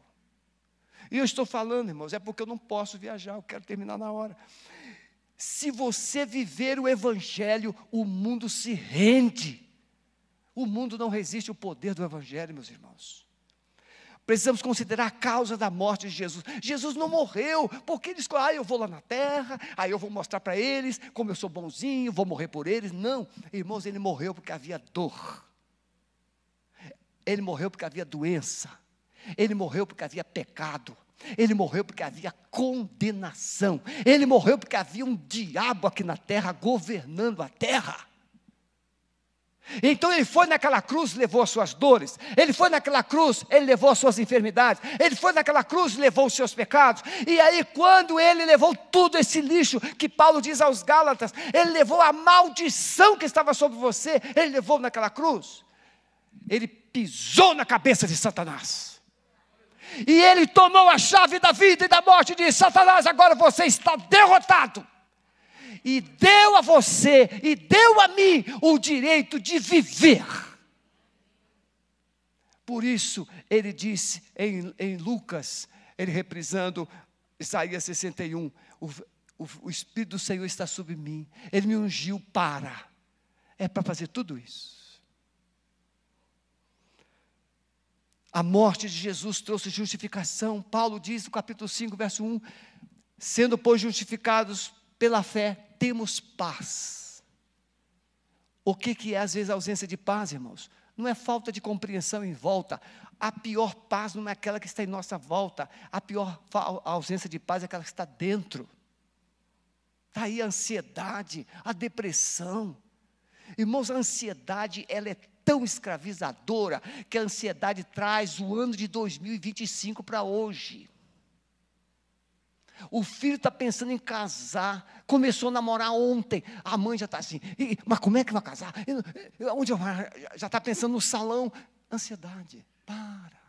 E eu estou falando, irmãos, é porque eu não posso viajar, eu quero terminar na hora. Se você viver o Evangelho, o mundo se rende. O mundo não resiste ao poder do Evangelho, meus irmãos. Precisamos considerar a causa da morte de Jesus. Jesus não morreu, porque ele escolheu, ah, eu vou lá na terra, aí eu vou mostrar para eles como eu sou bonzinho, vou morrer por eles. Não, irmãos, ele morreu porque havia dor. Ele morreu porque havia doença. Ele morreu porque havia pecado. Ele morreu porque havia condenação. Ele morreu porque havia um diabo aqui na terra governando a terra. Então ele foi naquela cruz, levou as suas dores. Ele foi naquela cruz, ele levou as suas enfermidades. Ele foi naquela cruz, levou os seus pecados. E aí, quando ele levou tudo esse lixo que Paulo diz aos Gálatas, ele levou a maldição que estava sobre você, ele levou naquela cruz. Ele pisou na cabeça de Satanás. E ele tomou a chave da vida e da morte e disse: Satanás, agora você está derrotado. E deu a você e deu a mim o direito de viver. Por isso, ele disse em, em Lucas, ele reprisando Isaías 61, o, o, o Espírito do Senhor está sobre mim, ele me ungiu para, é para fazer tudo isso. A morte de Jesus trouxe justificação. Paulo diz no capítulo 5, verso 1: sendo, pois, justificados pela fé, temos paz. O que, que é, às vezes, a ausência de paz, irmãos? Não é falta de compreensão em volta. A pior paz não é aquela que está em nossa volta. A pior a ausência de paz é aquela que está dentro. Está aí a ansiedade, a depressão. Irmãos, a ansiedade, ela é tão escravizadora que a ansiedade traz o ano de 2025 para hoje. O filho está pensando em casar, começou a namorar ontem, a mãe já está assim, mas como é que vai casar? Onde eu? Já está pensando no salão. Ansiedade, para.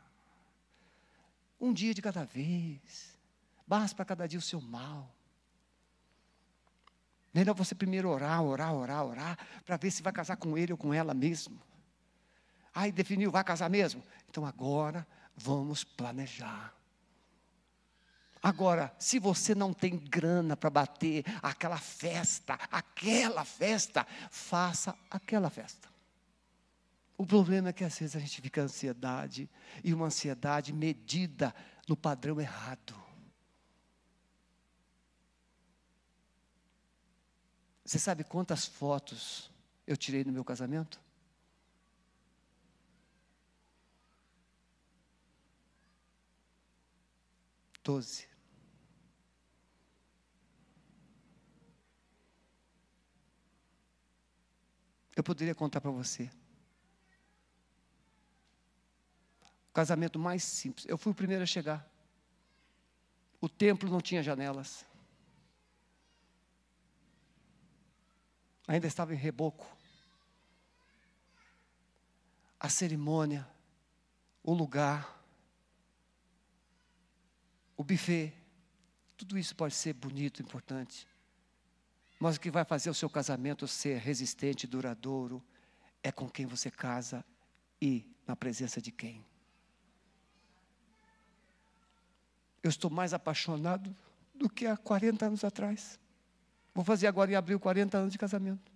Um dia de cada vez, basta para cada dia o seu mal. Melhor você primeiro orar, orar, orar, orar, para ver se vai casar com ele ou com ela mesmo. Aí definiu, vai casar mesmo? Então agora vamos planejar. Agora, se você não tem grana para bater aquela festa, aquela festa, faça aquela festa. O problema é que às vezes a gente fica ansiedade, e uma ansiedade medida no padrão errado. Você sabe quantas fotos eu tirei no meu casamento? Doze. Eu poderia contar para você. O casamento mais simples. Eu fui o primeiro a chegar. O templo não tinha janelas. Ainda estava em reboco. A cerimônia, o lugar, o buffet, tudo isso pode ser bonito, importante. Mas o que vai fazer o seu casamento ser resistente, duradouro, é com quem você casa e na presença de quem. Eu estou mais apaixonado do que há 40 anos atrás. Vou fazer agora em abril 40 anos de casamento.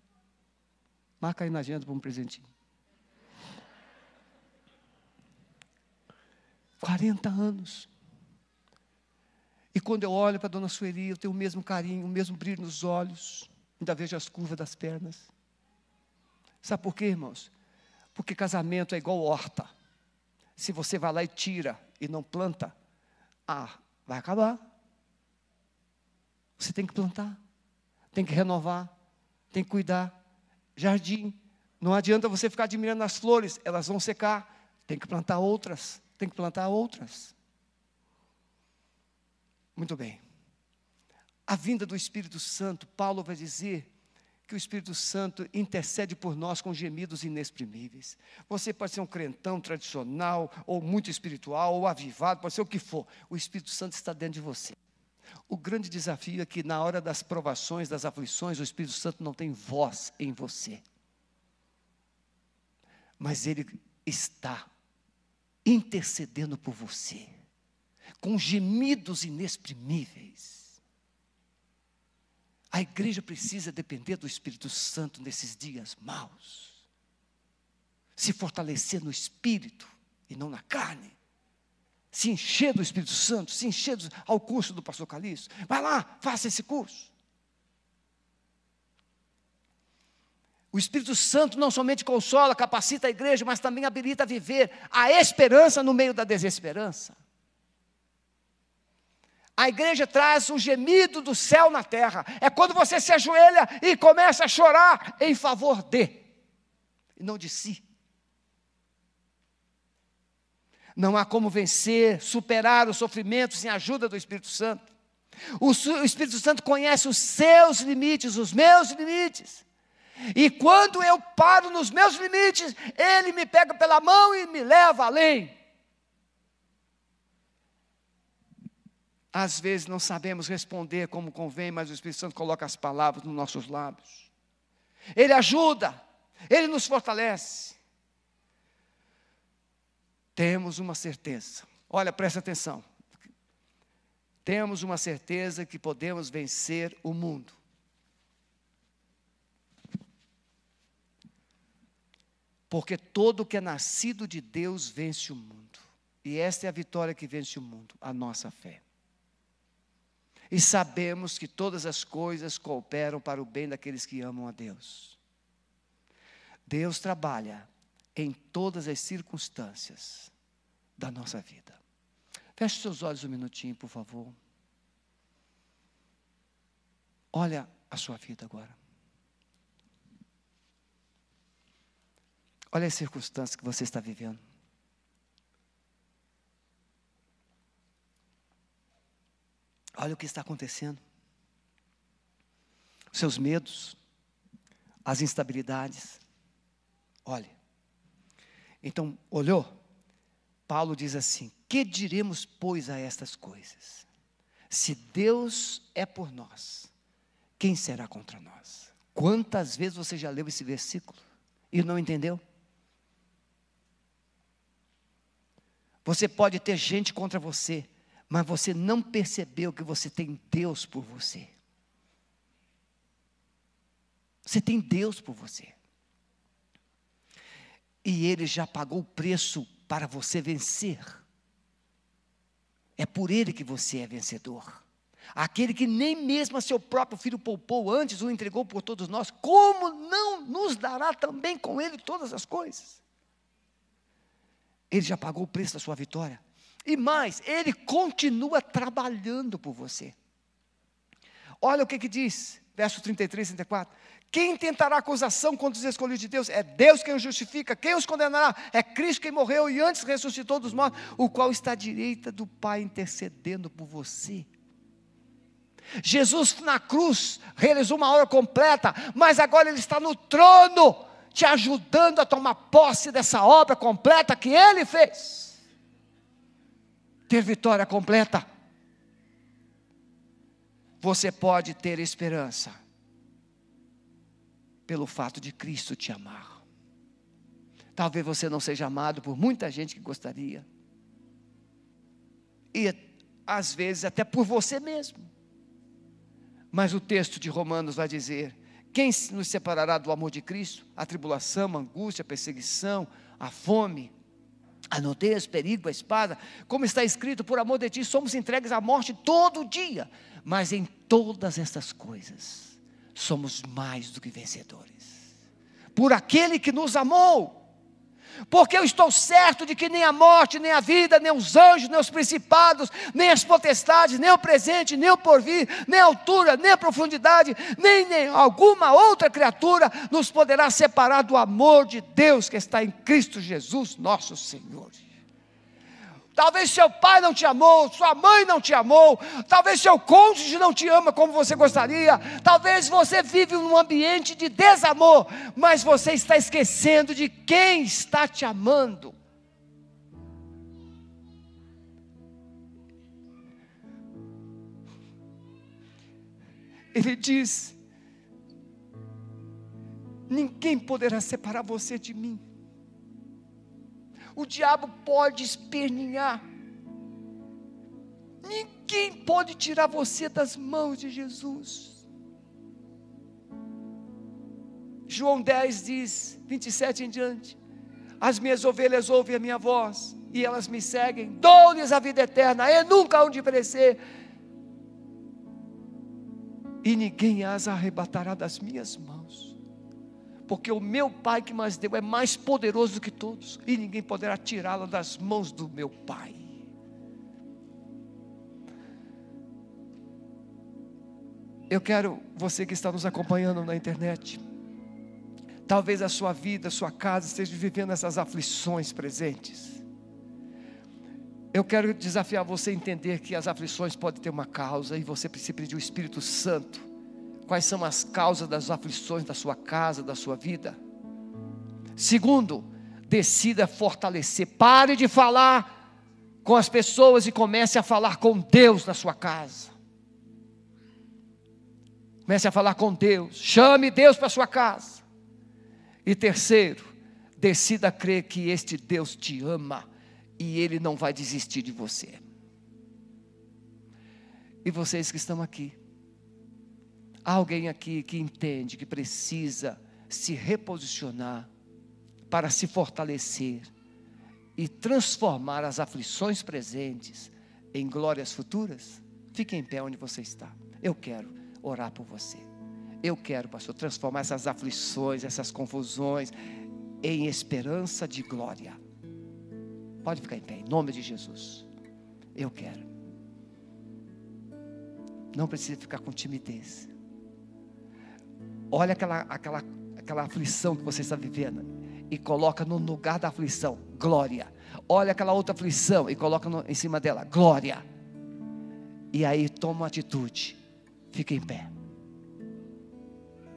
Marca aí na agenda para um presentinho. 40 anos. E quando eu olho para a dona Sueli, eu tenho o mesmo carinho, o mesmo brilho nos olhos, ainda vejo as curvas das pernas. Sabe por quê, irmãos? Porque casamento é igual horta. Se você vai lá e tira e não planta, ah, vai acabar. Você tem que plantar, tem que renovar, tem que cuidar. Jardim, não adianta você ficar admirando as flores, elas vão secar. Tem que plantar outras, tem que plantar outras. Muito bem. A vinda do Espírito Santo, Paulo vai dizer que o Espírito Santo intercede por nós com gemidos inexprimíveis. Você pode ser um crentão tradicional, ou muito espiritual, ou avivado, pode ser o que for. O Espírito Santo está dentro de você. O grande desafio é que na hora das provações, das aflições, o Espírito Santo não tem voz em você. mas Ele está intercedendo por você, com gemidos inexprimíveis. A igreja precisa depender do Espírito Santo nesses dias maus, se fortalecer no espírito e não na carne se encher do Espírito Santo, se encher ao curso do pastor Calixto. Vai lá, faça esse curso. O Espírito Santo não somente consola, capacita a igreja, mas também habilita a viver a esperança no meio da desesperança. A igreja traz um gemido do céu na terra. É quando você se ajoelha e começa a chorar em favor de, e não de si. Não há como vencer, superar o sofrimento sem a ajuda do Espírito Santo. O, o Espírito Santo conhece os seus limites, os meus limites. E quando eu paro nos meus limites, Ele me pega pela mão e me leva além. Às vezes não sabemos responder como convém, mas o Espírito Santo coloca as palavras nos nossos lábios. Ele ajuda, Ele nos fortalece temos uma certeza. Olha, presta atenção. Temos uma certeza que podemos vencer o mundo. Porque todo que é nascido de Deus vence o mundo. E esta é a vitória que vence o mundo, a nossa fé. E sabemos que todas as coisas cooperam para o bem daqueles que amam a Deus. Deus trabalha em todas as circunstâncias da nossa vida. Feche seus olhos um minutinho, por favor. Olha a sua vida agora. Olha as circunstâncias que você está vivendo. Olha o que está acontecendo. Seus medos, as instabilidades. Olhe. Então, olhou? Paulo diz assim: Que diremos, pois, a estas coisas? Se Deus é por nós, quem será contra nós? Quantas vezes você já leu esse versículo e não entendeu? Você pode ter gente contra você, mas você não percebeu que você tem Deus por você. Você tem Deus por você. E ele já pagou o preço para você vencer. É por ele que você é vencedor. Aquele que nem mesmo a seu próprio filho poupou antes, o entregou por todos nós, como não nos dará também com ele todas as coisas? Ele já pagou o preço da sua vitória. E mais, ele continua trabalhando por você. Olha o que, que diz, verso 33 e 34. Quem tentará acusação contra os escolhidos de Deus? É Deus quem os justifica. Quem os condenará? É Cristo quem morreu e antes ressuscitou dos mortos, o qual está à direita do Pai intercedendo por você. Jesus na cruz realizou uma obra completa, mas agora Ele está no trono, te ajudando a tomar posse dessa obra completa que Ele fez. Ter vitória completa. Você pode ter esperança pelo fato de Cristo te amar. Talvez você não seja amado por muita gente que gostaria. E às vezes até por você mesmo. Mas o texto de Romanos vai dizer: quem nos separará do amor de Cristo? A tribulação, a angústia, a perseguição, a fome, a nudez, perigo, a espada. Como está escrito, por amor de ti somos entregues à morte todo dia. Mas em todas essas coisas, somos mais do que vencedores. Por aquele que nos amou. Porque eu estou certo de que nem a morte, nem a vida, nem os anjos, nem os principados, nem as potestades, nem o presente, nem o porvir, nem a altura, nem a profundidade, nem, nem alguma outra criatura nos poderá separar do amor de Deus que está em Cristo Jesus, nosso Senhor. Talvez seu pai não te amou, sua mãe não te amou, talvez seu cônjuge não te ama como você gostaria, talvez você vive num ambiente de desamor, mas você está esquecendo de quem está te amando. Ele diz: Ninguém poderá separar você de mim. O diabo pode esperninhar. Ninguém pode tirar você das mãos de Jesus. João 10 diz, 27 em diante: As minhas ovelhas ouvem a minha voz, e elas me seguem, dou-lhes a vida eterna, e nunca hão de perecer, e ninguém as arrebatará das minhas mãos, porque o meu Pai que mais deu é mais poderoso do que todos, e ninguém poderá tirá-la das mãos do meu Pai. Eu quero você que está nos acompanhando na internet, talvez a sua vida, a sua casa esteja vivendo essas aflições presentes. Eu quero desafiar você a entender que as aflições podem ter uma causa e você precisa pedir o Espírito Santo. Quais são as causas das aflições da sua casa, da sua vida? Segundo, decida fortalecer. Pare de falar com as pessoas e comece a falar com Deus na sua casa. Comece a falar com Deus. Chame Deus para sua casa. E terceiro, decida crer que este Deus te ama e Ele não vai desistir de você. E vocês que estão aqui, há alguém aqui que entende que precisa se reposicionar para se fortalecer e transformar as aflições presentes em glórias futuras? Fique em pé onde você está. Eu quero orar por você. Eu quero, pastor, transformar essas aflições, essas confusões em esperança de glória. Pode ficar em pé, em nome de Jesus. Eu quero. Não precisa ficar com timidez. Olha aquela, aquela, aquela aflição que você está vivendo e coloca no lugar da aflição, glória. Olha aquela outra aflição e coloca no, em cima dela, glória. E aí toma uma atitude. Fica em pé.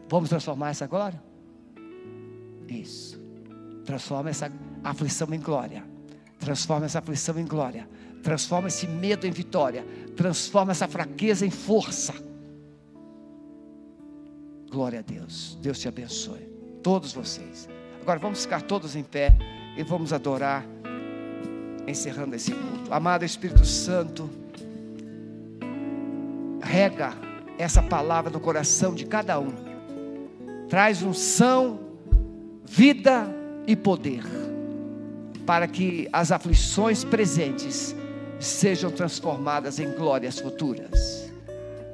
Vamos transformar essa glória? Isso. Transforma essa aflição em glória. Transforma essa aflição em glória. Transforma esse medo em vitória. Transforma essa fraqueza em força. Glória a Deus. Deus te abençoe. Todos vocês. Agora vamos ficar todos em pé e vamos adorar, encerrando esse culto. Amado Espírito Santo, rega essa palavra no coração de cada um. Traz unção, vida e poder para que as aflições presentes sejam transformadas em glórias futuras,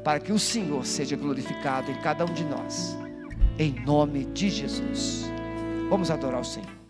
para que o Senhor seja glorificado em cada um de nós, em nome de Jesus. Vamos adorar o Senhor.